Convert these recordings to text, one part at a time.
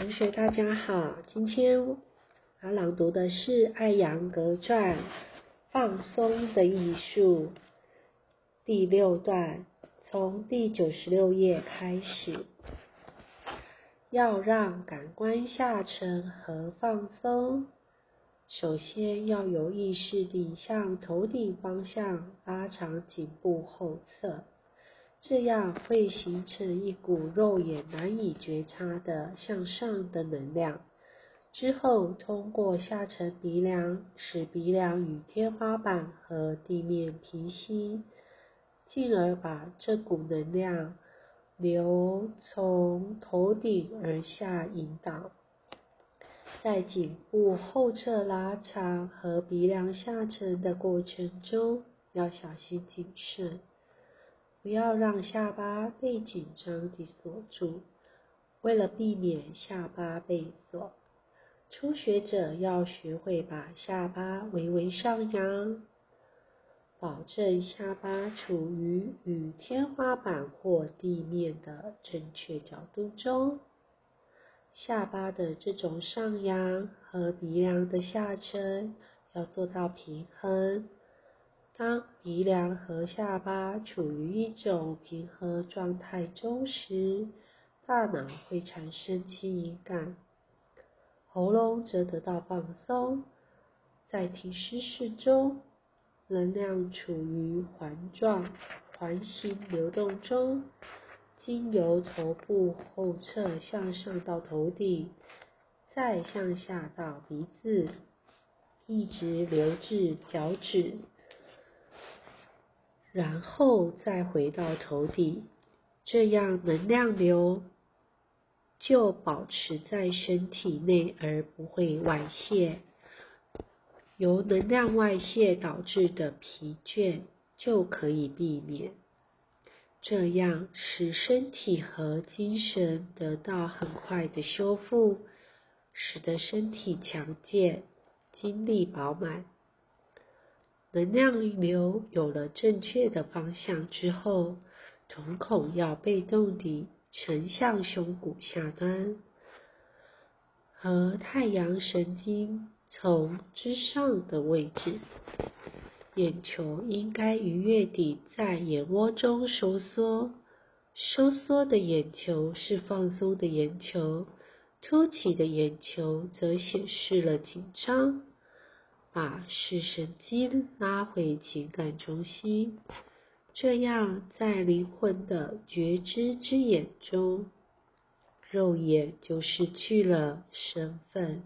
同学大家好，今天我朗读的是《艾扬格传》放松的艺术第六段，从第九十六页开始。要让感官下沉和放松，首先要有意识地向头顶方向拉长颈部后侧。这样会形成一股肉眼难以觉察的向上的能量，之后通过下沉鼻梁，使鼻梁与天花板和地面平行，进而把这股能量流从头顶而下引导。在颈部后侧拉长和鼻梁下沉的过程中，要小心谨慎。不要让下巴被紧张地锁住。为了避免下巴被锁，初学者要学会把下巴微微上扬，保证下巴处于与天花板或地面的正确角度中。下巴的这种上扬和鼻梁的下沉要做到平衡。当鼻梁和下巴处于一种平衡状态中时，大脑会产生轻盈感，喉咙则得到放松。在停尸室中，能量处于环状、环形流动中，经由头部后侧向上到头顶，再向下到鼻子，一直流至脚趾。然后再回到头顶，这样能量流就保持在身体内而不会外泄。由能量外泄导致的疲倦就可以避免，这样使身体和精神得到很快的修复，使得身体强健，精力饱满。能量流有了正确的方向之后，瞳孔要被动地沉向胸骨下端，和太阳神经丛之上的位置。眼球应该愉悦地在眼窝中收缩，收缩的眼球是放松的眼球，凸起的眼球则显示了紧张。把视神经拉回情感中心，这样在灵魂的觉知之眼中，肉眼就失去了身份。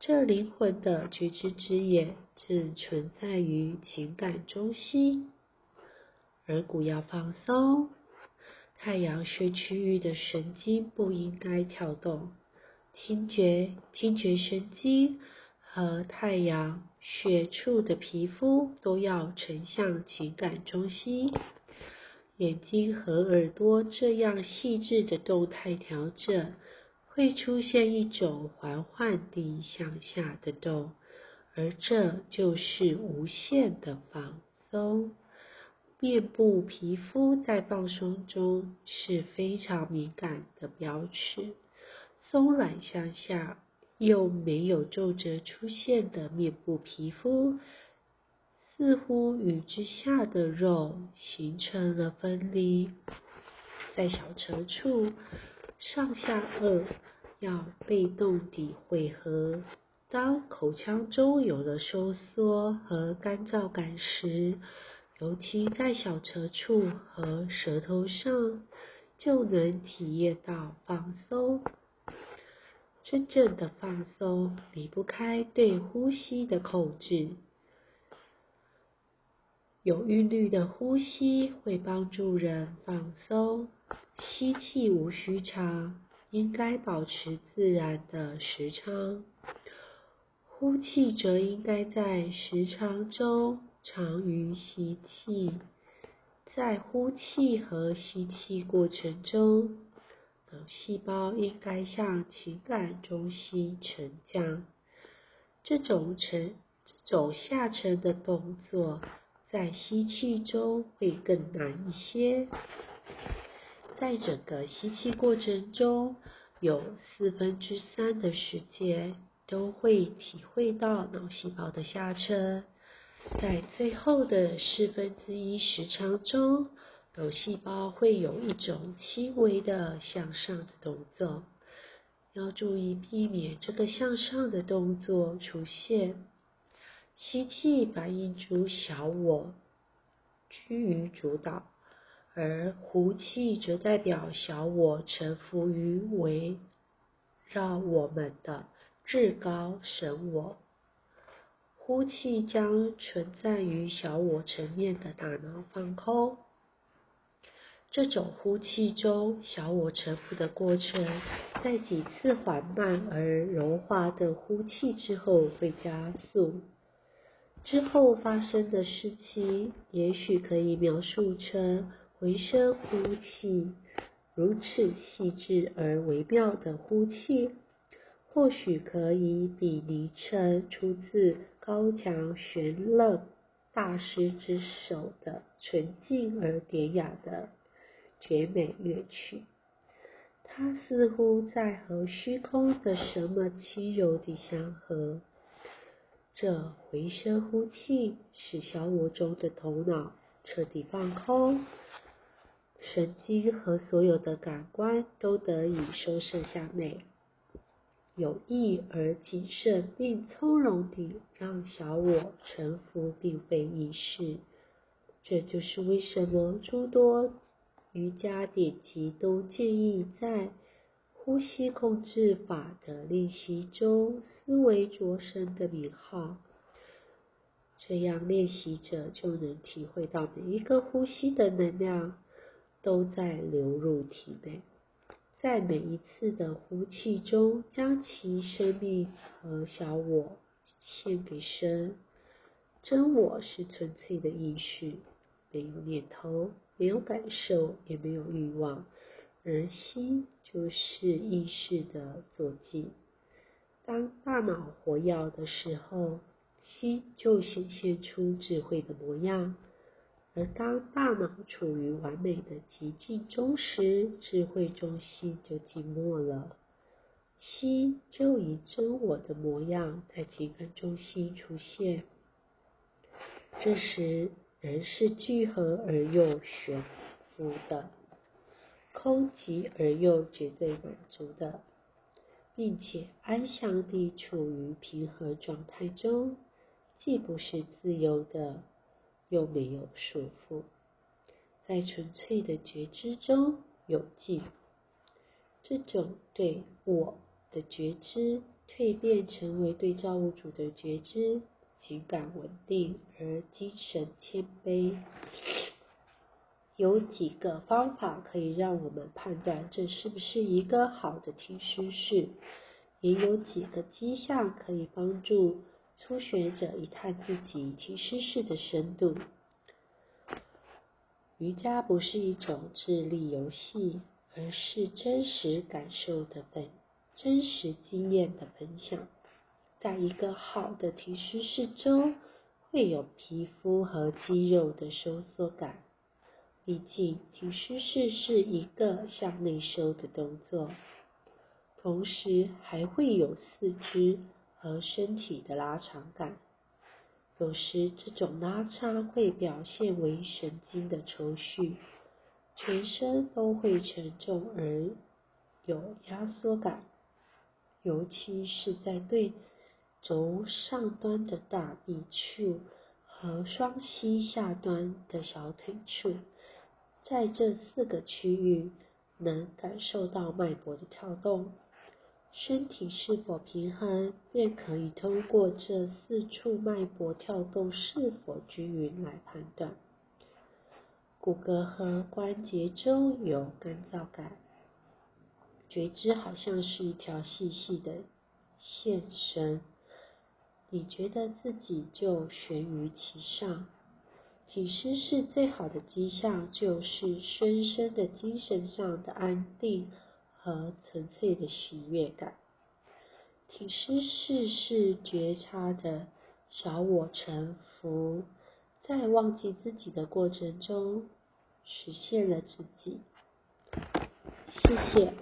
这灵魂的觉知之眼正存在于情感中心。耳骨要放松，太阳穴区域的神经不应该跳动，听觉听觉神经。和太阳穴处的皮肤都要沉向情感中心，眼睛和耳朵这样细致的动态调整，会出现一种缓缓地向下的动，而这就是无限的放松。面部皮肤在放松中是非常敏感的标尺，松软向下。又没有皱褶出现的面部皮肤，似乎与之下的肉形成了分离。在小舌处，上下颚要被动地汇合。当口腔中有了收缩和干燥感时，尤其在小舌处和舌头上，就能体验到放松。真正的放松离不开对呼吸的控制。有韵律的呼吸会帮助人放松。吸气无需长，应该保持自然的时长；呼气则应该在时长中长于吸气。在呼气和吸气过程中。细胞应该向情感中心沉降，这种沉、这种下沉的动作，在吸气中会更难一些。在整个吸气过程中，有四分之三的时间都会体会到脑细胞的下沉，在最后的四分之一时长中，脑细胞会有一种轻微的向上的动作，要注意避免这个向上的动作出现。吸气反映出小我居于主导，而呼气则代表小我臣服于围绕我们的至高神我。呼气将存在于小我层面的大脑放空。这种呼气中小我臣服的过程，在几次缓慢而柔滑的呼气之后会加速。之后发生的事情，也许可以描述成回声呼气，如此细致而微妙的呼气，或许可以比拟成出自高强玄乐大师之手的纯净而典雅的绝美乐曲。它似乎在和虚空的什么轻柔地相合。这回声呼气，使小我中的头脑彻底放空，神经和所有的感官都得以收摄向内，有意而谨慎并从容地让小我臣服，并非易事。这就是为什么诸多瑜伽典籍都建议在。呼吸控制法的练习中，思维着身的名号，这样练习者就能体会到每一个呼吸的能量都在流入体内，在每一次的呼气中，将其生命和小我献给神。真我是纯粹的意识，没有念头，没有感受，也没有欲望。而心就是意识的坐骑。当大脑活跃的时候，心就显现出智慧的模样；而当大脑处于完美的极境中时，智慧中心就静默了，心就以真我的模样在情感中心出现。这时，人是聚合而又悬浮的。空寂而又绝对满足的，并且安详地处于平和状态中，既不是自由的，又没有束缚，在纯粹的觉知中有静。这种对我的觉知蜕变成为对造物主的觉知，情感稳定而精神谦卑。有几个方法可以让我们判断这是不是一个好的停尸室，也有几个迹象可以帮助初学者一探自己停尸室的深度。瑜伽不是一种智力游戏，而是真实感受的本，真实经验的分享。在一个好的停尸室中，会有皮肤和肌肉的收缩感。毕竟，停尸式是一个向内收的动作，同时还会有四肢和身体的拉长感。有时，这种拉长会表现为神经的抽搐，全身都会沉重而有压缩感，尤其是在对轴上端的大臂处和双膝下端的小腿处。在这四个区域，能感受到脉搏的跳动，身体是否平衡，便可以通过这四处脉搏跳动是否均匀来判断。骨骼和关节中有干燥感，觉知好像是一条细细的线绳，你觉得自己就悬于其上。体师是最好的迹象，就是深深的精神上的安定和纯粹的喜悦感。体师是是觉察的小我臣服，在忘记自己的过程中实现了自己。谢谢。